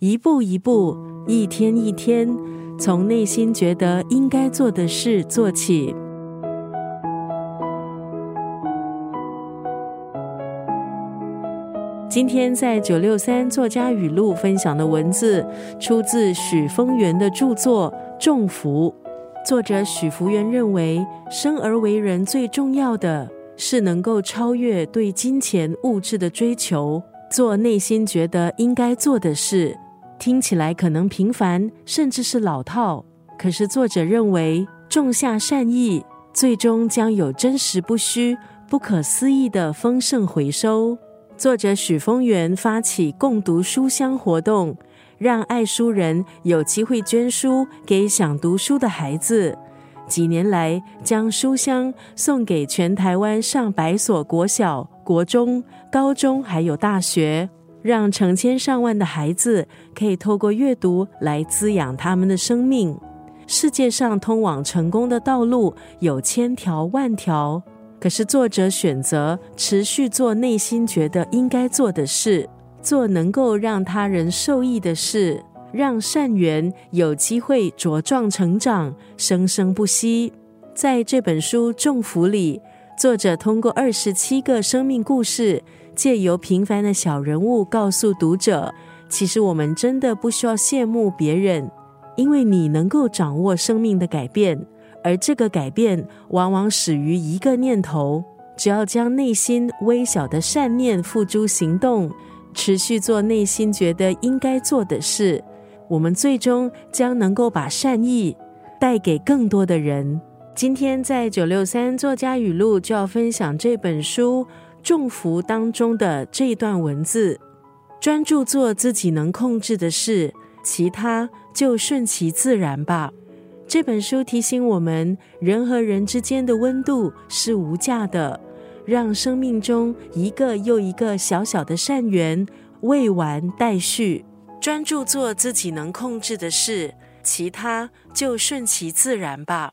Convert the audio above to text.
一步一步，一天一天，从内心觉得应该做的事做起。今天在九六三作家语录分享的文字，出自许峰源的著作《众福》。作者许福源认为，生而为人最重要的是能够超越对金钱物质的追求，做内心觉得应该做的事。听起来可能平凡，甚至是老套，可是作者认为，种下善意，最终将有真实不虚、不可思议的丰盛回收。作者许峰源发起共读书香活动，让爱书人有机会捐书给想读书的孩子。几年来，将书香送给全台湾上百所国小、国中、高中，还有大学，让成千上万的孩子可以透过阅读来滋养他们的生命。世界上通往成功的道路有千条万条。可是，作者选择持续做内心觉得应该做的事，做能够让他人受益的事，让善缘有机会茁壮成长，生生不息。在这本书《众福》里，作者通过二十七个生命故事，借由平凡的小人物，告诉读者：其实我们真的不需要羡慕别人，因为你能够掌握生命的改变。而这个改变往往始于一个念头，只要将内心微小的善念付诸行动，持续做内心觉得应该做的事，我们最终将能够把善意带给更多的人。今天在九六三作家语录就要分享这本书《众福》当中的这一段文字：专注做自己能控制的事，其他就顺其自然吧。这本书提醒我们，人和人之间的温度是无价的。让生命中一个又一个小小的善缘未完待续，专注做自己能控制的事，其他就顺其自然吧。